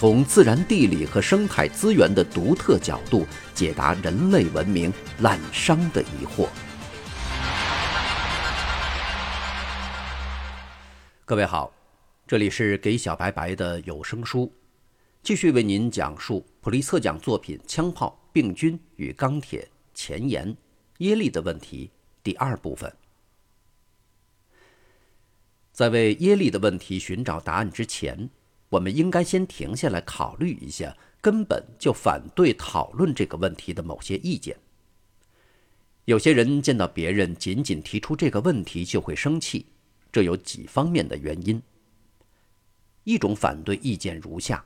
从自然地理和生态资源的独特角度解答人类文明滥觞的疑惑。各位好，这里是给小白白的有声书，继续为您讲述普利策奖作品《枪炮、病菌与钢铁》前言耶利的问题第二部分。在为耶利的问题寻找答案之前。我们应该先停下来考虑一下根本就反对讨论这个问题的某些意见。有些人见到别人仅仅提出这个问题就会生气，这有几方面的原因。一种反对意见如下：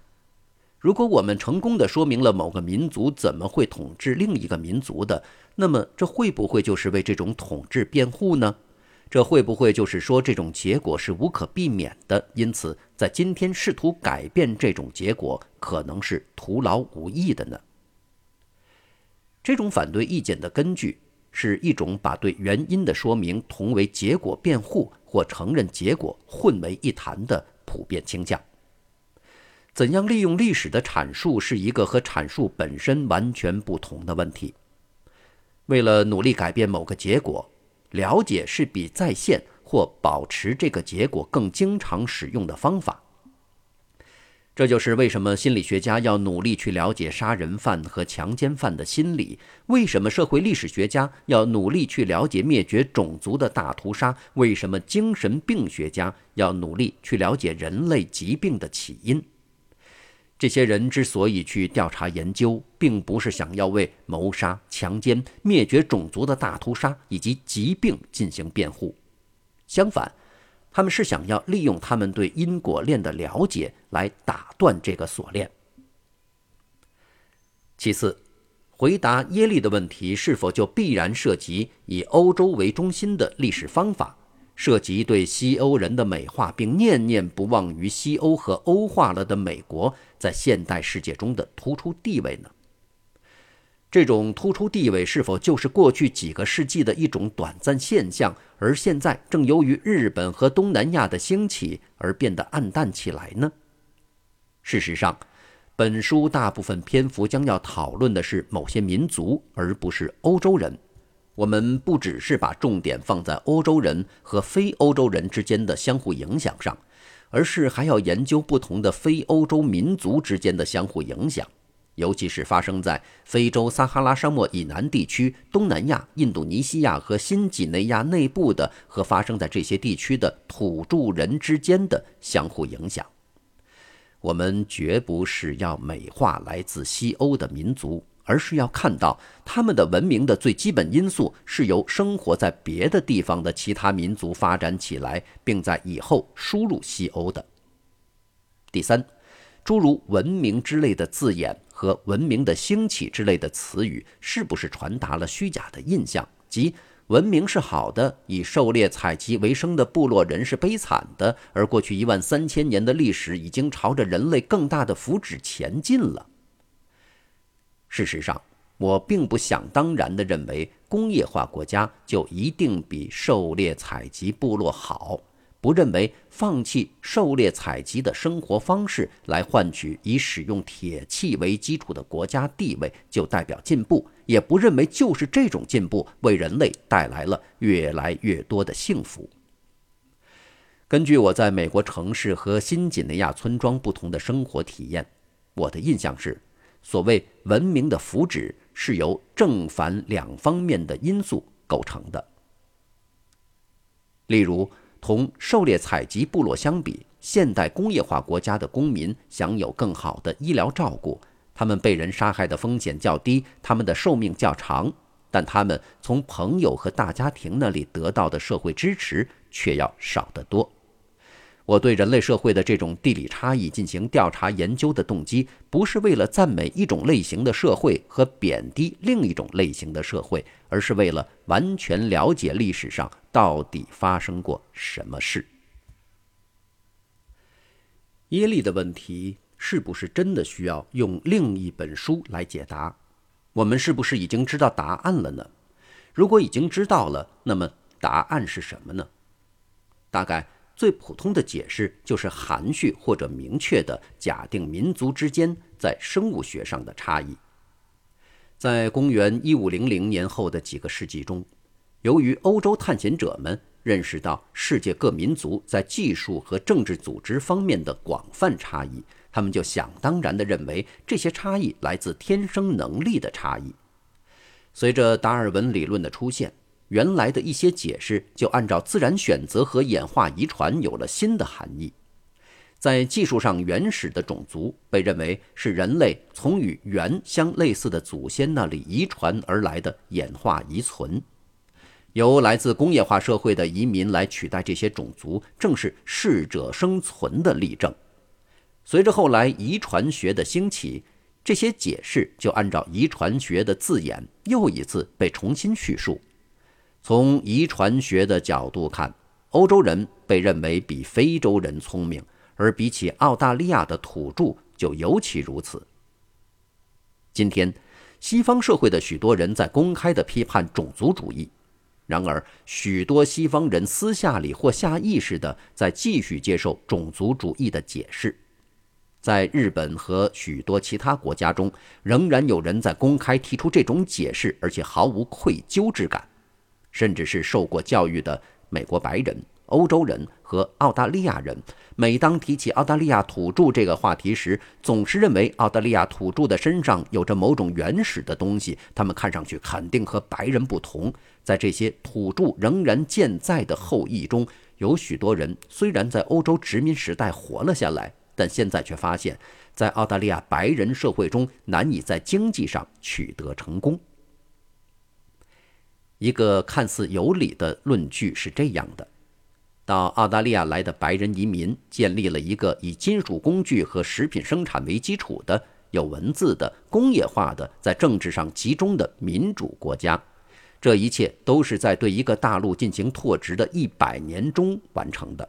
如果我们成功的说明了某个民族怎么会统治另一个民族的，那么这会不会就是为这种统治辩护呢？这会不会就是说这种结果是无可避免的？因此，在今天试图改变这种结果，可能是徒劳无益的呢？这种反对意见的根据是一种把对原因的说明同为结果辩护或承认结果混为一谈的普遍倾向。怎样利用历史的阐述是一个和阐述本身完全不同的问题。为了努力改变某个结果。了解是比再现或保持这个结果更经常使用的方法。这就是为什么心理学家要努力去了解杀人犯和强奸犯的心理；为什么社会历史学家要努力去了解灭绝种族的大屠杀；为什么精神病学家要努力去了解人类疾病的起因。这些人之所以去调查研究，并不是想要为谋杀、强奸、灭绝种族的大屠杀以及疾病进行辩护，相反，他们是想要利用他们对因果链的了解来打断这个锁链。其次，回答耶利的问题是否就必然涉及以欧洲为中心的历史方法？涉及对西欧人的美化，并念念不忘于西欧和欧化了的美国在现代世界中的突出地位呢？这种突出地位是否就是过去几个世纪的一种短暂现象，而现在正由于日本和东南亚的兴起而变得暗淡起来呢？事实上，本书大部分篇幅将要讨论的是某些民族，而不是欧洲人。我们不只是把重点放在欧洲人和非欧洲人之间的相互影响上，而是还要研究不同的非欧洲民族之间的相互影响，尤其是发生在非洲撒哈拉沙漠以南地区、东南亚、印度尼西亚和新几内亚内部的和发生在这些地区的土著人之间的相互影响。我们绝不是要美化来自西欧的民族。而是要看到他们的文明的最基本因素是由生活在别的地方的其他民族发展起来，并在以后输入西欧的。第三，诸如“文明”之类的字眼和“文明的兴起”之类的词语，是不是传达了虚假的印象？即文明是好的，以狩猎采集为生的部落人是悲惨的，而过去一万三千年的历史已经朝着人类更大的福祉前进了。事实上，我并不想当然地认为工业化国家就一定比狩猎采集部落好，不认为放弃狩猎采集的生活方式来换取以使用铁器为基础的国家地位就代表进步，也不认为就是这种进步为人类带来了越来越多的幸福。根据我在美国城市和新几内亚村庄不同的生活体验，我的印象是。所谓文明的福祉是由正反两方面的因素构成的。例如，同狩猎采集部落相比，现代工业化国家的公民享有更好的医疗照顾，他们被人杀害的风险较低，他们的寿命较长，但他们从朋友和大家庭那里得到的社会支持却要少得多。我对人类社会的这种地理差异进行调查研究的动机，不是为了赞美一种类型的社会和贬低另一种类型的社会，而是为了完全了解历史上到底发生过什么事。耶利的问题是不是真的需要用另一本书来解答？我们是不是已经知道答案了呢？如果已经知道了，那么答案是什么呢？大概。最普通的解释就是含蓄或者明确的假定民族之间在生物学上的差异。在公元一五零零年后的几个世纪中，由于欧洲探险者们认识到世界各民族在技术和政治组织方面的广泛差异，他们就想当然地认为这些差异来自天生能力的差异。随着达尔文理论的出现。原来的一些解释就按照自然选择和演化遗传有了新的含义。在技术上原始的种族被认为是人类从与猿相类似的祖先那里遗传而来的演化遗存，由来自工业化社会的移民来取代这些种族，正是适者生存的例证。随着后来遗传学的兴起，这些解释就按照遗传学的字眼又一次被重新叙述。从遗传学的角度看，欧洲人被认为比非洲人聪明，而比起澳大利亚的土著就尤其如此。今天，西方社会的许多人在公开地批判种族主义，然而许多西方人私下里或下意识地在继续接受种族主义的解释。在日本和许多其他国家中，仍然有人在公开提出这种解释，而且毫无愧疚之感。甚至是受过教育的美国白人、欧洲人和澳大利亚人，每当提起澳大利亚土著这个话题时，总是认为澳大利亚土著的身上有着某种原始的东西，他们看上去肯定和白人不同。在这些土著仍然健在的后裔中，有许多人虽然在欧洲殖民时代活了下来，但现在却发现，在澳大利亚白人社会中难以在经济上取得成功。一个看似有理的论据是这样的：到澳大利亚来的白人移民建立了一个以金属工具和食品生产为基础的、有文字的、工业化的、在政治上集中的民主国家。这一切都是在对一个大陆进行拓殖的一百年中完成的。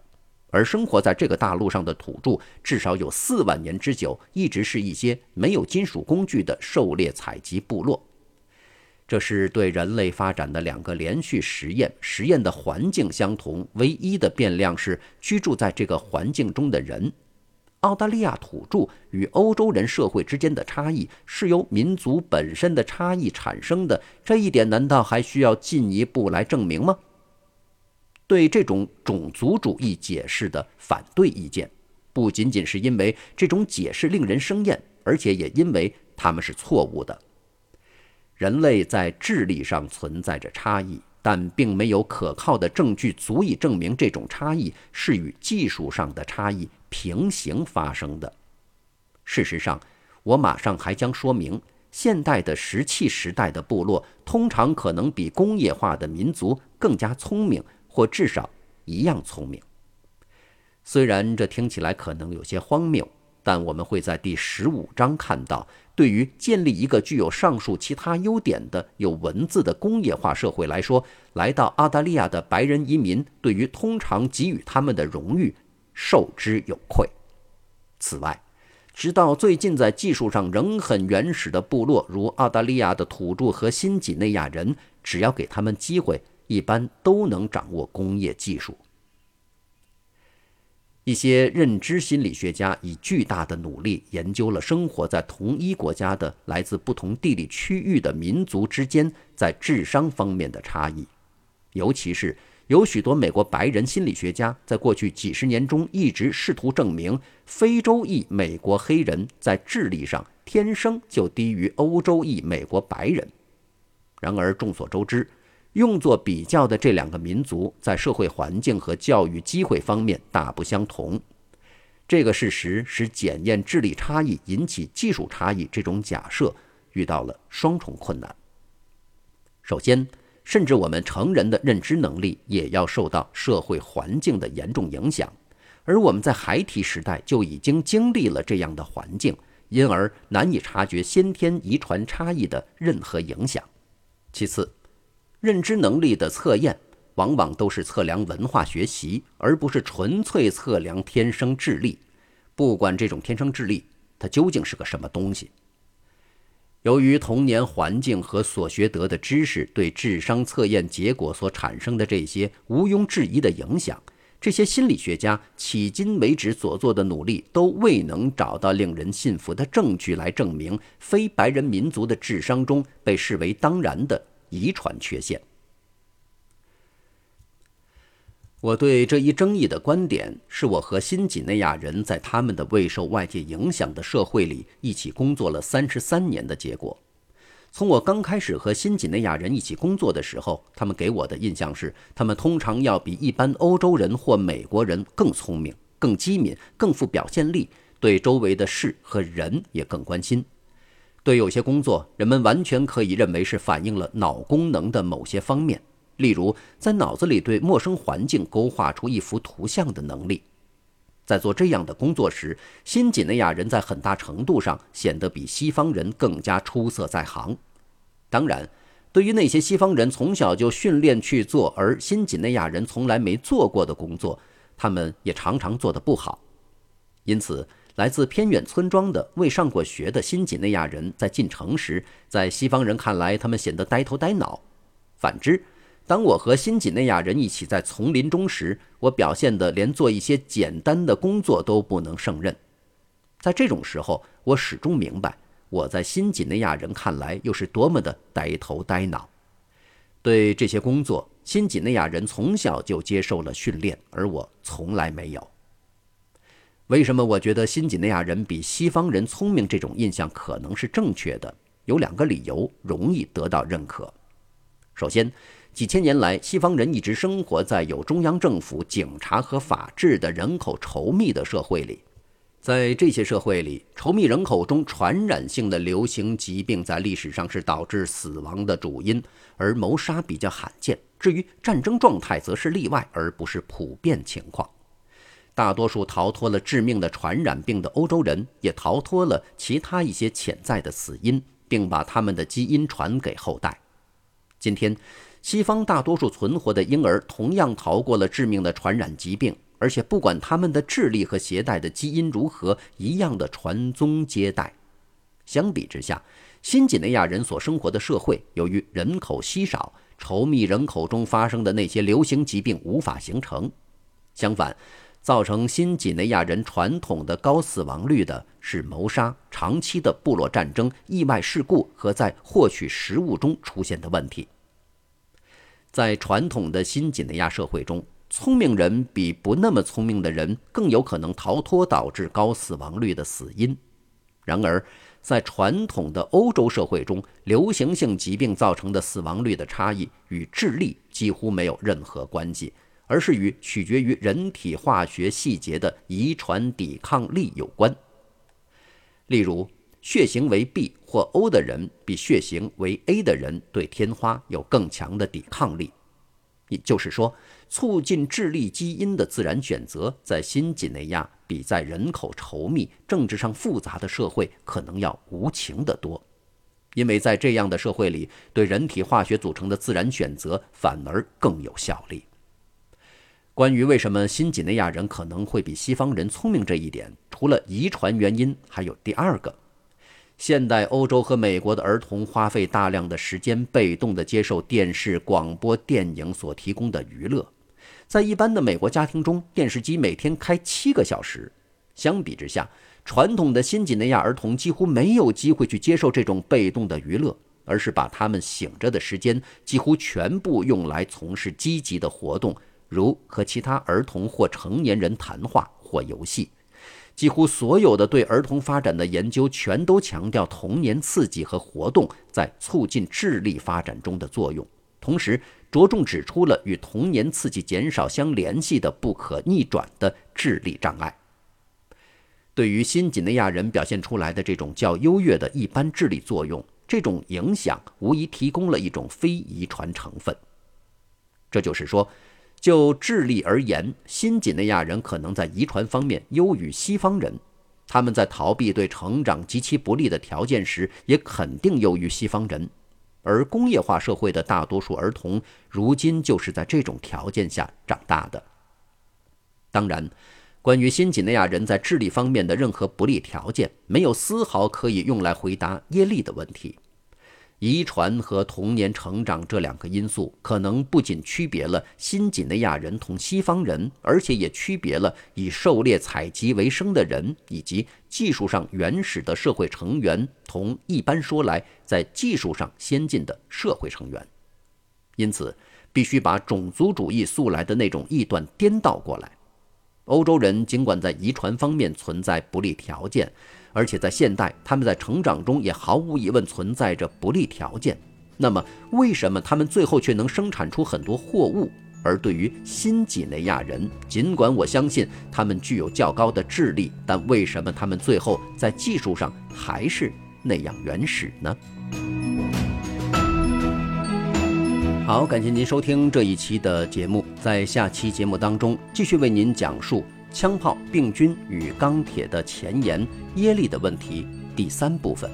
而生活在这个大陆上的土著至少有四万年之久，一直是一些没有金属工具的狩猎采集部落。这是对人类发展的两个连续实验，实验的环境相同，唯一的变量是居住在这个环境中的人。澳大利亚土著与欧洲人社会之间的差异是由民族本身的差异产生的，这一点难道还需要进一步来证明吗？对这种种族主义解释的反对意见，不仅仅是因为这种解释令人生厌，而且也因为他们是错误的。人类在智力上存在着差异，但并没有可靠的证据足以证明这种差异是与技术上的差异平行发生的。事实上，我马上还将说明，现代的石器时代的部落通常可能比工业化的民族更加聪明，或至少一样聪明。虽然这听起来可能有些荒谬。但我们会在第十五章看到，对于建立一个具有上述其他优点的有文字的工业化社会来说，来到澳大利亚的白人移民对于通常给予他们的荣誉受之有愧。此外，直到最近，在技术上仍很原始的部落，如澳大利亚的土著和新几内亚人，只要给他们机会，一般都能掌握工业技术。一些认知心理学家以巨大的努力研究了生活在同一国家的来自不同地理区域的民族之间在智商方面的差异，尤其是有许多美国白人心理学家在过去几十年中一直试图证明非洲裔美国黑人在智力上天生就低于欧洲裔美国白人。然而众所周知。用作比较的这两个民族在社会环境和教育机会方面大不相同，这个事实使检验智力差异引起技术差异这种假设遇到了双重困难。首先，甚至我们成人的认知能力也要受到社会环境的严重影响，而我们在孩提时代就已经经历了这样的环境，因而难以察觉先天遗传差异的任何影响。其次，认知能力的测验往往都是测量文化学习，而不是纯粹测量天生智力。不管这种天生智力它究竟是个什么东西。由于童年环境和所学得的知识对智商测验结果所产生的这些毋庸置疑的影响，这些心理学家迄今为止所做的努力都未能找到令人信服的证据来证明非白人民族的智商中被视为当然的遗传缺陷。我对这一争议的观点，是我和新几内亚人在他们的未受外界影响的社会里一起工作了三十三年的结果。从我刚开始和新几内亚人一起工作的时候，他们给我的印象是，他们通常要比一般欧洲人或美国人更聪明、更机敏、更富表现力，对周围的事和人也更关心。对有些工作，人们完全可以认为是反映了脑功能的某些方面。例如，在脑子里对陌生环境勾画出一幅图像的能力，在做这样的工作时，新几内亚人在很大程度上显得比西方人更加出色在行。当然，对于那些西方人从小就训练去做而新几内亚人从来没做过的工作，他们也常常做得不好。因此，来自偏远村庄的未上过学的新几内亚人在进城时，在西方人看来，他们显得呆头呆脑。反之，当我和新几内亚人一起在丛林中时，我表现得连做一些简单的工作都不能胜任。在这种时候，我始终明白，我在新几内亚人看来又是多么的呆头呆脑。对这些工作，新几内亚人从小就接受了训练，而我从来没有。为什么我觉得新几内亚人比西方人聪明？这种印象可能是正确的，有两个理由容易得到认可。首先，几千年来，西方人一直生活在有中央政府、警察和法治的人口稠密的社会里。在这些社会里，稠密人口中传染性的流行疾病在历史上是导致死亡的主因，而谋杀比较罕见。至于战争状态，则是例外而不是普遍情况。大多数逃脱了致命的传染病的欧洲人，也逃脱了其他一些潜在的死因，并把他们的基因传给后代。今天。西方大多数存活的婴儿同样逃过了致命的传染疾病，而且不管他们的智力和携带的基因如何，一样的传宗接代。相比之下，新几内亚人所生活的社会，由于人口稀少，稠密人口中发生的那些流行疾病无法形成。相反，造成新几内亚人传统的高死亡率的是谋杀、长期的部落战争、意外事故和在获取食物中出现的问题。在传统的新几内亚社会中，聪明人比不那么聪明的人更有可能逃脱导致高死亡率的死因。然而，在传统的欧洲社会中，流行性疾病造成的死亡率的差异与智力几乎没有任何关系，而是与取决于人体化学细节的遗传抵抗力有关。例如，血型为 B 或 O 的人，比血型为 A 的人对天花有更强的抵抗力。也就是说，促进智力基因的自然选择，在新几内亚比在人口稠密、政治上复杂的社会可能要无情得多。因为在这样的社会里，对人体化学组成的自然选择反而更有效力。关于为什么新几内亚人可能会比西方人聪明这一点，除了遗传原因，还有第二个。现代欧洲和美国的儿童花费大量的时间，被动地接受电视、广播电影所提供的娱乐。在一般的美国家庭中，电视机每天开七个小时。相比之下，传统的新几内亚儿童几乎没有机会去接受这种被动的娱乐，而是把他们醒着的时间几乎全部用来从事积极的活动，如和其他儿童或成年人谈话或游戏。几乎所有的对儿童发展的研究全都强调童年刺激和活动在促进智力发展中的作用，同时着重指出了与童年刺激减少相联系的不可逆转的智力障碍。对于新几内亚人表现出来的这种较优越的一般智力作用，这种影响无疑提供了一种非遗传成分。这就是说。就智力而言，新几内亚人可能在遗传方面优于西方人。他们在逃避对成长极其不利的条件时，也肯定优于西方人。而工业化社会的大多数儿童，如今就是在这种条件下长大的。当然，关于新几内亚人在智力方面的任何不利条件，没有丝毫可以用来回答耶利的问题。遗传和童年成长这两个因素，可能不仅区别了新几内亚人同西方人，而且也区别了以狩猎采集为生的人以及技术上原始的社会成员同一般说来在技术上先进的社会成员。因此，必须把种族主义素来的那种臆断颠倒过来。欧洲人尽管在遗传方面存在不利条件，而且在现代，他们在成长中也毫无疑问存在着不利条件。那么，为什么他们最后却能生产出很多货物？而对于新几内亚人，尽管我相信他们具有较高的智力，但为什么他们最后在技术上还是那样原始呢？好，感谢您收听这一期的节目。在下期节目当中，继续为您讲述枪炮、病菌与钢铁的前沿——耶利的问题第三部分。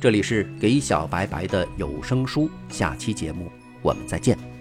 这里是给小白白的有声书，下期节目我们再见。